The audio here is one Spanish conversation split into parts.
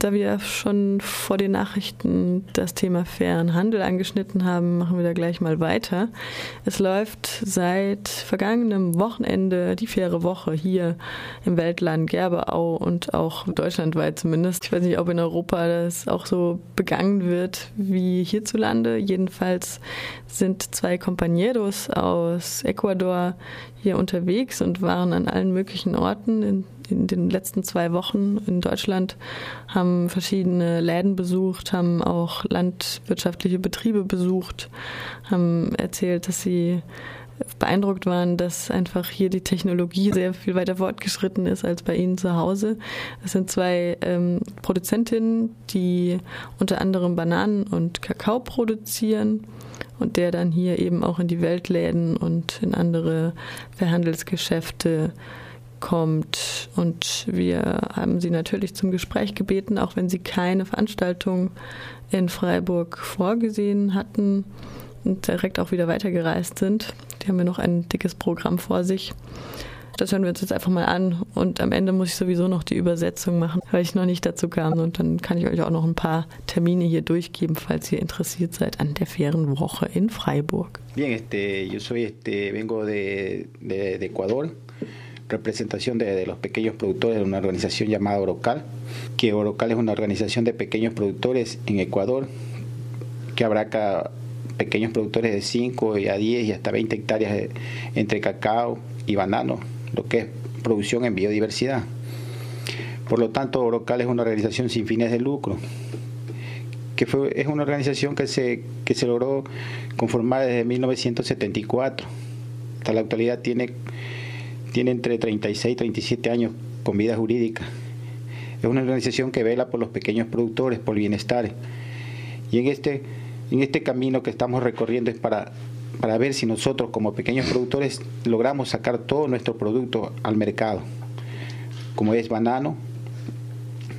da wir schon vor den Nachrichten das Thema fairen Handel angeschnitten haben, machen wir da gleich mal weiter. Es läuft seit vergangenem Wochenende die faire Woche hier im Weltland Gerbeau und auch deutschlandweit zumindest. Ich weiß nicht, ob in Europa das auch so begangen wird wie hierzulande. Jedenfalls sind zwei Compañeros aus Ecuador hier unterwegs und waren an allen möglichen Orten in, in, den letzten zwei Wochen in Deutschland, haben verschiedene Läden besucht, haben auch landwirtschaftliche Betriebe besucht, haben erzählt, dass sie beeindruckt waren, dass einfach hier die Technologie sehr viel weiter fortgeschritten ist als bei ihnen zu Hause. Es sind zwei ähm, Produzentinnen, die unter anderem Bananen und Kakao produzieren und der dann hier eben auch in die Weltläden und in andere Verhandelsgeschäfte kommt. Und wir haben sie natürlich zum Gespräch gebeten, auch wenn sie keine Veranstaltung in Freiburg vorgesehen hatten und direkt auch wieder weitergereist sind. Die haben ja noch ein dickes Programm vor sich. Das hören wir uns jetzt einfach mal an und am Ende muss ich sowieso noch die Übersetzung machen, weil ich noch nicht dazu kam und dann kann ich euch auch noch ein paar Termine hier durchgeben, falls ihr interessiert seid an der fairen Woche in Freiburg. Bien, este, yo soy, este, vengo de, de, de Ecuador, representación de, los pequeños productores de una organización llamada Orocal, que Orocal es una organización de pequeños productores en Ecuador que abarca pequeños productores de 5 y a 10 y hasta 20 hectáreas de, entre cacao y banano, lo que es producción en biodiversidad. Por lo tanto, Orocal es una organización sin fines de lucro, que fue, es una organización que se, que se logró conformar desde 1974. Hasta la actualidad tiene, tiene entre 36 y 37 años con vida jurídica. Es una organización que vela por los pequeños productores, por el bienestar. Y en este en este camino que estamos recorriendo es para, para ver si nosotros como pequeños productores logramos sacar todo nuestro producto al mercado. Como es banano,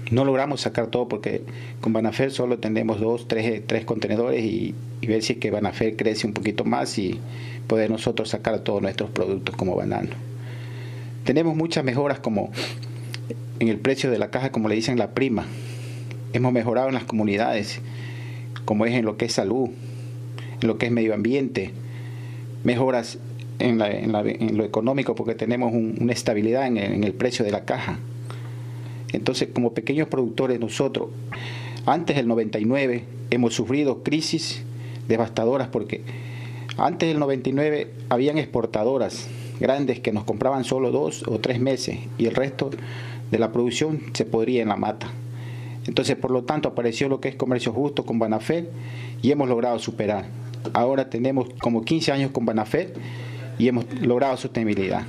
no logramos sacar todo porque con Banafer solo tenemos dos, tres, tres contenedores y, ver si es que Banafer crece un poquito más y poder nosotros sacar todos nuestros productos como banano. Tenemos muchas mejoras como en el precio de la caja, como le dicen la prima. Hemos mejorado en las comunidades como es en lo que es salud, en lo que es medio ambiente, mejoras en, la, en, la, en lo económico porque tenemos un, una estabilidad en el precio de la caja. Entonces, como pequeños productores nosotros, antes del 99 hemos sufrido crisis devastadoras porque antes del 99 habían exportadoras grandes que nos compraban solo dos o tres meses y el resto de la producción se podría en la mata. Entonces, por lo tanto, apareció lo que es comercio justo con Banafed y hemos logrado superar. Ahora tenemos como 15 años con Banafed y hemos logrado sostenibilidad.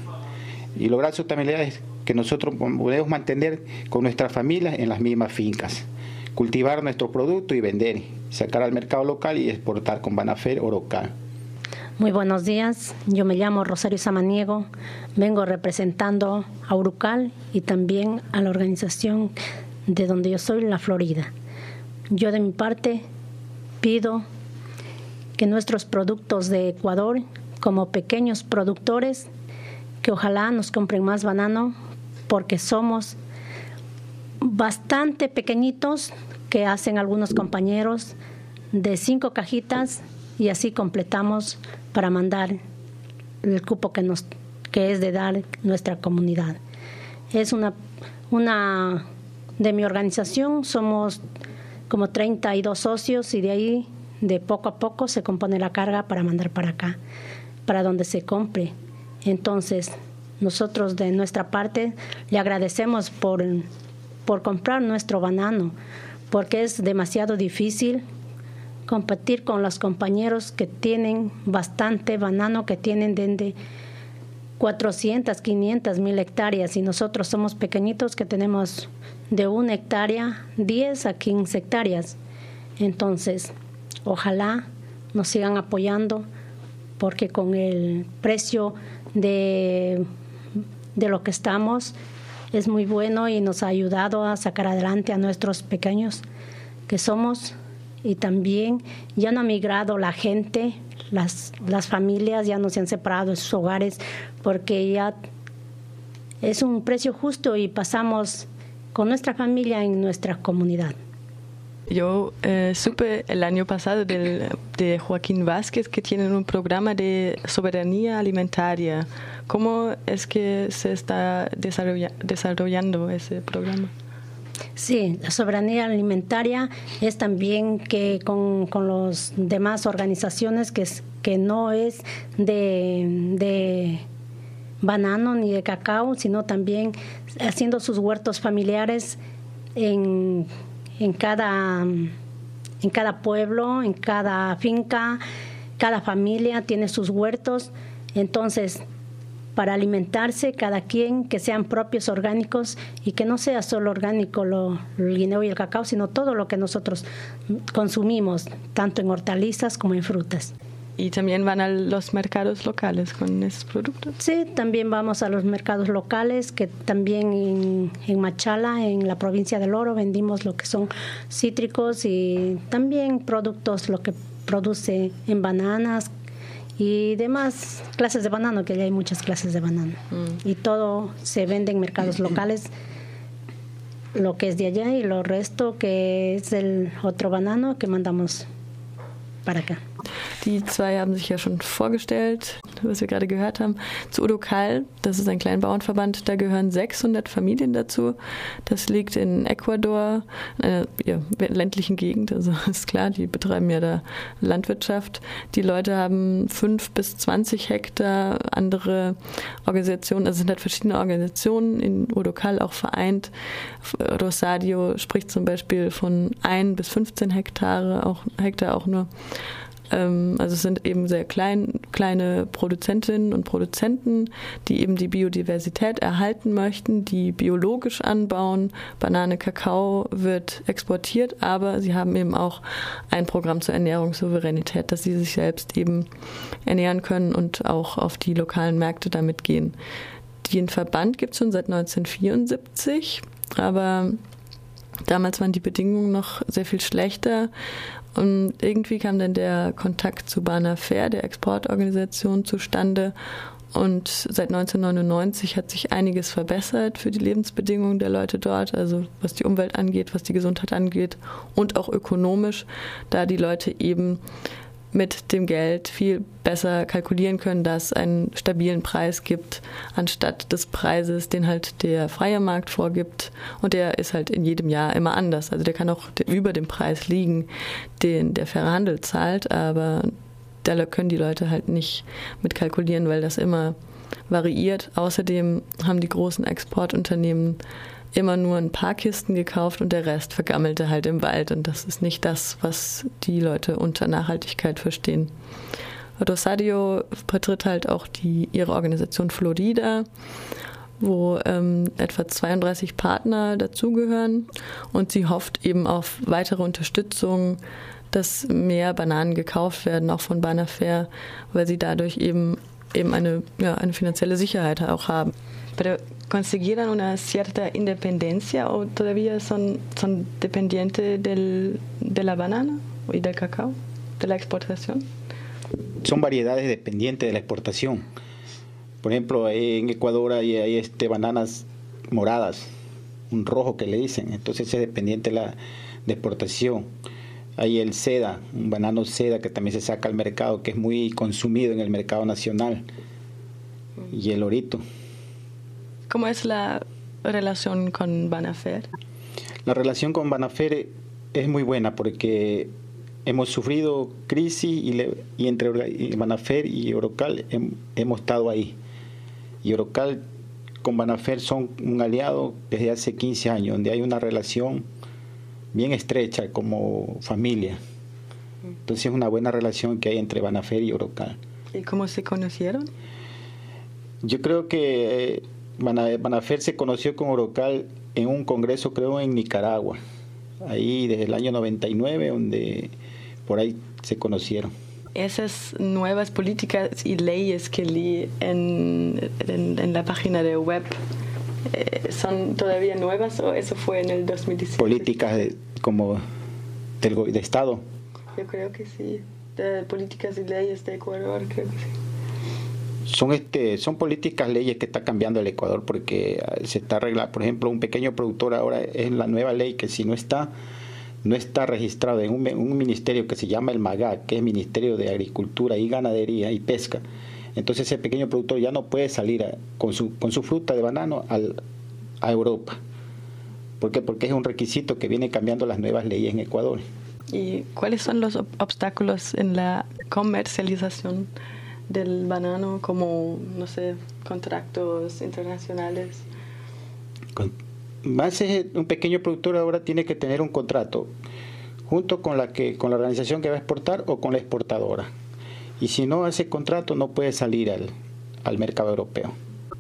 Y lograr sostenibilidad es que nosotros podemos mantener con nuestras familias en las mismas fincas, cultivar nuestro producto y vender, sacar al mercado local y exportar con Banafer o. Muy buenos días, yo me llamo Rosario Samaniego, vengo representando a Urucal y también a la organización de donde yo soy, la Florida. Yo de mi parte pido que nuestros productos de Ecuador, como pequeños productores, que ojalá nos compren más banano, porque somos bastante pequeñitos, que hacen algunos compañeros de cinco cajitas y así completamos para mandar el cupo que nos que es de dar nuestra comunidad. Es una una de mi organización somos como 32 socios y de ahí de poco a poco se compone la carga para mandar para acá, para donde se compre. Entonces, nosotros de nuestra parte le agradecemos por, por comprar nuestro banano, porque es demasiado difícil competir con los compañeros que tienen bastante banano, que tienen desde 400, 500 mil hectáreas y nosotros somos pequeñitos que tenemos de una hectárea 10 a 15 hectáreas. Entonces, ojalá nos sigan apoyando porque con el precio de, de lo que estamos es muy bueno y nos ha ayudado a sacar adelante a nuestros pequeños que somos y también ya no ha migrado la gente, las, las familias ya no se han separado de sus hogares porque ya es un precio justo y pasamos con nuestra familia en nuestra comunidad. Yo eh, supe el año pasado del, de Joaquín Vázquez que tienen un programa de soberanía alimentaria. ¿Cómo es que se está desarrollando ese programa? Sí, la soberanía alimentaria es también que con, con las demás organizaciones que, que no es de, de banano ni de cacao, sino también haciendo sus huertos familiares en, en, cada, en cada pueblo, en cada finca, cada familia tiene sus huertos. Entonces, para alimentarse cada quien, que sean propios orgánicos y que no sea solo orgánico lo, el guineo y el cacao, sino todo lo que nosotros consumimos, tanto en hortalizas como en frutas. ¿Y también van a los mercados locales con esos productos? Sí, también vamos a los mercados locales, que también en, en Machala, en la provincia del Oro, vendimos lo que son cítricos y también productos, lo que produce en bananas, y demás clases de banano, que ya hay muchas clases de banano. Mm. Y todo se vende en mercados locales, lo que es de allá y lo resto que es el otro banano que mandamos para acá. Die zwei haben sich ja schon vorgestellt, was wir gerade gehört haben. Zu Udokal, das ist ein Kleinbauernverband, da gehören 600 Familien dazu. Das liegt in Ecuador, in einer ja, ländlichen Gegend, also ist klar, die betreiben ja da Landwirtschaft. Die Leute haben 5 bis 20 Hektar, andere Organisationen, also sind halt verschiedene Organisationen in Udokal auch vereint. Rosadio spricht zum Beispiel von 1 bis 15 Hektare, auch Hektar auch nur. Ähm, also es sind eben sehr klein, kleine Produzentinnen und Produzenten, die eben die Biodiversität erhalten möchten, die biologisch anbauen. Banane, Kakao wird exportiert, aber sie haben eben auch ein Programm zur Ernährungssouveränität, dass sie sich selbst eben ernähren können und auch auf die lokalen Märkte damit gehen. Den Verband gibt es schon seit 1974, aber Damals waren die Bedingungen noch sehr viel schlechter und irgendwie kam dann der Kontakt zu Bana Fair, der Exportorganisation, zustande. Und seit 1999 hat sich einiges verbessert für die Lebensbedingungen der Leute dort, also was die Umwelt angeht, was die Gesundheit angeht und auch ökonomisch, da die Leute eben mit dem Geld viel besser kalkulieren können, dass es einen stabilen Preis gibt, anstatt des Preises, den halt der freie Markt vorgibt. Und der ist halt in jedem Jahr immer anders. Also der kann auch über dem Preis liegen, den der faire Handel zahlt, aber da können die Leute halt nicht mit kalkulieren, weil das immer variiert. Außerdem haben die großen Exportunternehmen immer nur ein paar Kisten gekauft und der Rest vergammelte halt im Wald. Und das ist nicht das, was die Leute unter Nachhaltigkeit verstehen. Rosario vertritt halt auch die, ihre Organisation Florida, wo ähm, etwa 32 Partner dazugehören. Und sie hofft eben auf weitere Unterstützung, dass mehr Bananen gekauft werden, auch von Banafair, weil sie dadurch eben, eben eine, ja, eine finanzielle Sicherheit auch haben. Pero consiguieran una cierta independencia o todavía son, son dependientes del, de la banana y del cacao, de la exportación? Son variedades dependientes de la exportación. Por ejemplo, en Ecuador hay, este, bananas moradas, un rojo que le dicen, entonces es dependiente de la exportación. Hay el seda, un banano seda que también se saca al mercado, que es muy consumido en el mercado nacional. Y el orito. ¿Cómo es la relación con Banafer? La relación con Banafer es muy buena porque hemos sufrido crisis y, entre Banafer y Orocal hemos estado ahí. Y Orocal con Banafer son un aliado desde hace 15 años, donde hay una relación bien estrecha como familia. Entonces es una buena relación que hay entre Banafer y Orocal. ¿Y cómo se conocieron? Yo creo que Banafer se conoció con Orocal en un congreso, creo, en Nicaragua, ahí desde el año 99, donde por ahí se conocieron. Esas nuevas políticas y leyes que leí en, en, la página de web, eh, ¿son todavía nuevas o eso fue en el 2017? Políticas de, como del, de Estado. Yo creo que sí, de políticas y leyes de Ecuador, creo que sí. Son este son políticas leyes que está cambiando el Ecuador porque ah, se está arreglando por ejemplo un pequeño productor ahora es la nueva ley que si no está no está registrado en un, ministerio que se llama el MAGA, que es Ministerio de Agricultura y Ganadería y Pesca, entonces ese pequeño productor ya no puede salir con, su, con su fruta de banano al, a Europa. ¿Por qué? Porque es un requisito que viene cambiando las nuevas leyes en Ecuador. ¿Y cuáles son los obstáculos en la comercialización del banano como, no sé, contratos internacionales? más un pequeño productor ahora tiene que tener un contrato junto con la que con la organización que va a exportar o con la exportadora. Y si no hace contrato no puede salir al, al mercado europeo.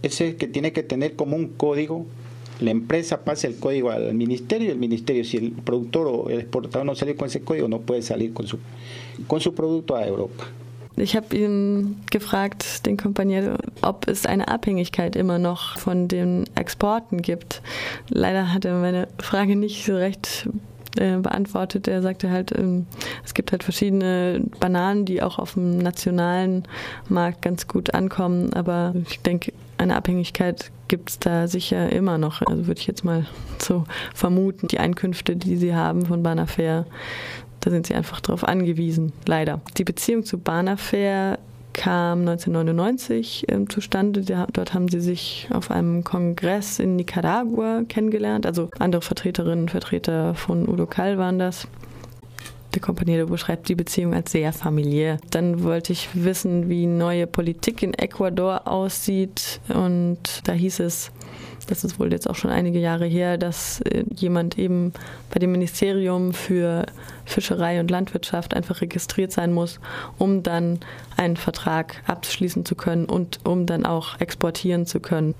Ese que tiene que tener como un código la empresa pasa el código al ministerio y el ministerio, si el productor o el exportador no sale con ese código, no puede salir con su, con su producto a Europa. Ich habe ihn gefragt, den Kompagnier, ob es eine Abhängigkeit immer noch von den Exporten gibt. Leider hat er meine Frage nicht so recht äh, beantwortet. Er sagte halt, ähm, es gibt halt verschiedene Bananen, die auch auf dem nationalen Markt ganz gut ankommen. Aber ich denke, eine Abhängigkeit gibt es da sicher immer noch. Also würde ich jetzt mal so vermuten. Die Einkünfte, die sie haben von Banafair, da sind sie einfach darauf angewiesen, leider. Die Beziehung zu Banafair kam 1999 äh, zustande. Dort haben sie sich auf einem Kongress in Nicaragua kennengelernt. Also andere Vertreterinnen und Vertreter von Udocal waren das. Der Companiero beschreibt die Beziehung als sehr familiär. Dann wollte ich wissen, wie neue Politik in Ecuador aussieht. Und da hieß es, das ist wohl jetzt auch schon einige Jahre her, dass äh, jemand eben bei dem Ministerium für Fischerei und Landwirtschaft einfach registriert sein muss, um dann einen Vertrag abschließen zu können und um dann auch exportieren zu können.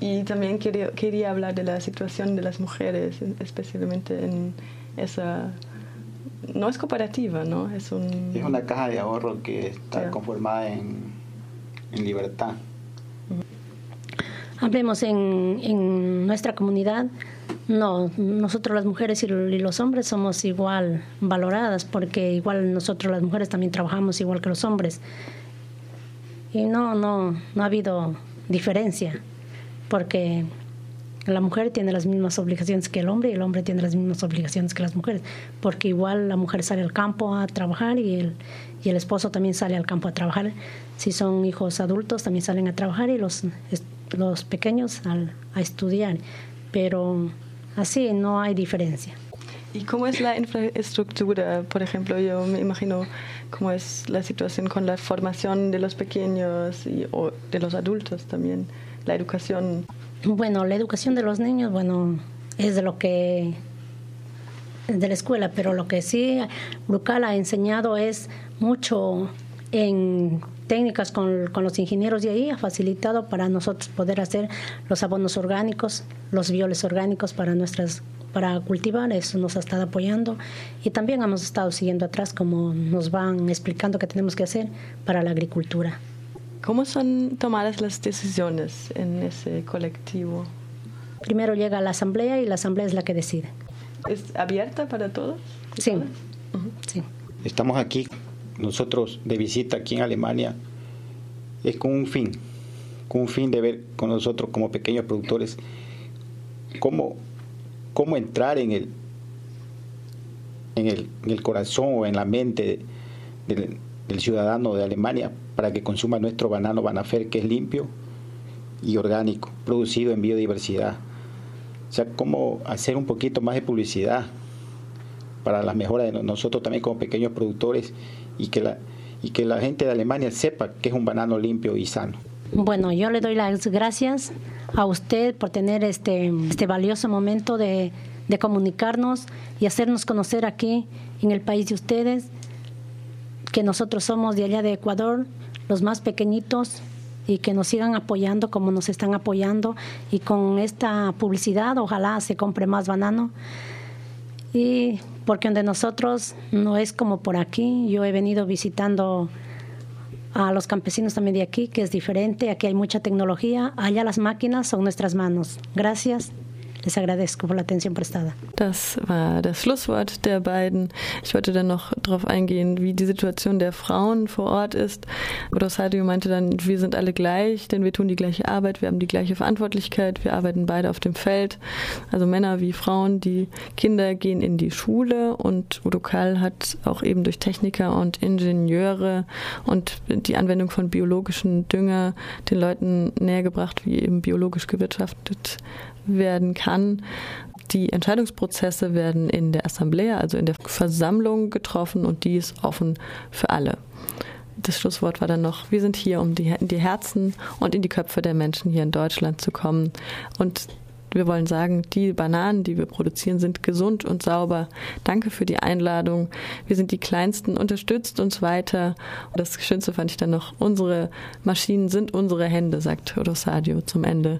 Y también quería, quería hablar de la situación de las mujeres, especialmente en esa no es cooperativa, ¿no? Es, un... es una caja de ahorro que está yeah. conformada en, en libertad. Hablemos en, en, nuestra comunidad. No, nosotros las mujeres y los hombres somos igual valoradas porque igual nosotros las mujeres también trabajamos igual que los hombres. Y no, no, no ha habido diferencia porque la mujer tiene las mismas obligaciones que el hombre y el hombre tiene las mismas obligaciones que las mujeres, porque igual la mujer sale al campo a trabajar y el, y el esposo también sale al campo a trabajar. Si son hijos adultos también salen a trabajar y los, los pequeños a estudiar, pero así no hay diferencia. ¿Y cómo es la infraestructura? Por ejemplo, yo me imagino cómo es la situación con la formación de los pequeños y o de los adultos también, la educación. Bueno, la educación de los niños, bueno, es de lo que de la escuela, pero lo que sí Brucal ha enseñado es mucho en técnicas con, con, los ingenieros de ahí, ha facilitado para nosotros poder hacer los abonos orgánicos, los violes orgánicos para nuestras para cultivar, eso nos ha estado apoyando y también hemos estado siguiendo atrás como nos van explicando qué tenemos que hacer para la agricultura. ¿Cómo son tomadas las decisiones en ese colectivo? Primero llega la asamblea y la asamblea es la que decide. ¿Es abierta para todos? Sí. Uh -huh. sí. Estamos aquí, nosotros de visita aquí en Alemania, es con un fin, con un fin de ver con nosotros como pequeños productores cómo, cómo entrar en el, en el, en el corazón o en la mente del, del ciudadano de Alemania para que consuma nuestro banano Banafer, que es limpio y orgánico, producido en biodiversidad. O sea, cómo hacer un poquito más de publicidad para la mejora de nosotros también como pequeños productores y que la, y que la gente de Alemania sepa que es un banano limpio y sano. Bueno, yo le doy las gracias a usted por tener este, este valioso momento de, de comunicarnos y hacernos conocer aquí en el país de ustedes que nosotros somos de allá de Ecuador, los más pequeñitos, y que nos sigan apoyando como nos están apoyando. Y con esta publicidad, ojalá se compre más banano. Y porque donde nosotros no es como por aquí, yo he venido visitando a los campesinos también de aquí, que es diferente, aquí hay mucha tecnología, allá las máquinas son nuestras manos. Gracias. Les agradezco por la atención prestada. Das war das Schlusswort der beiden. Ich wollte dann noch darauf eingehen, wie die Situation der Frauen vor Ort ist. Rosario meinte dann, wir sind alle gleich, denn wir tun die gleiche Arbeit, wir haben die gleiche Verantwortlichkeit, wir arbeiten beide auf dem Feld. Also Männer wie Frauen, die Kinder gehen in die Schule und Udokal hat auch eben durch Techniker und Ingenieure und die Anwendung von biologischen Dünger den Leuten nähergebracht, wie eben biologisch gewirtschaftet werden kann. Die Entscheidungsprozesse werden in der Assemblea, also in der Versammlung getroffen und die ist offen für alle. Das Schlusswort war dann noch, wir sind hier, um die, in die Herzen und in die Köpfe der Menschen hier in Deutschland zu kommen. Und wir wollen sagen, die Bananen, die wir produzieren, sind gesund und sauber. Danke für die Einladung. Wir sind die Kleinsten, unterstützt uns weiter. Und das Schönste fand ich dann noch, unsere Maschinen sind unsere Hände, sagt Rosadio zum Ende.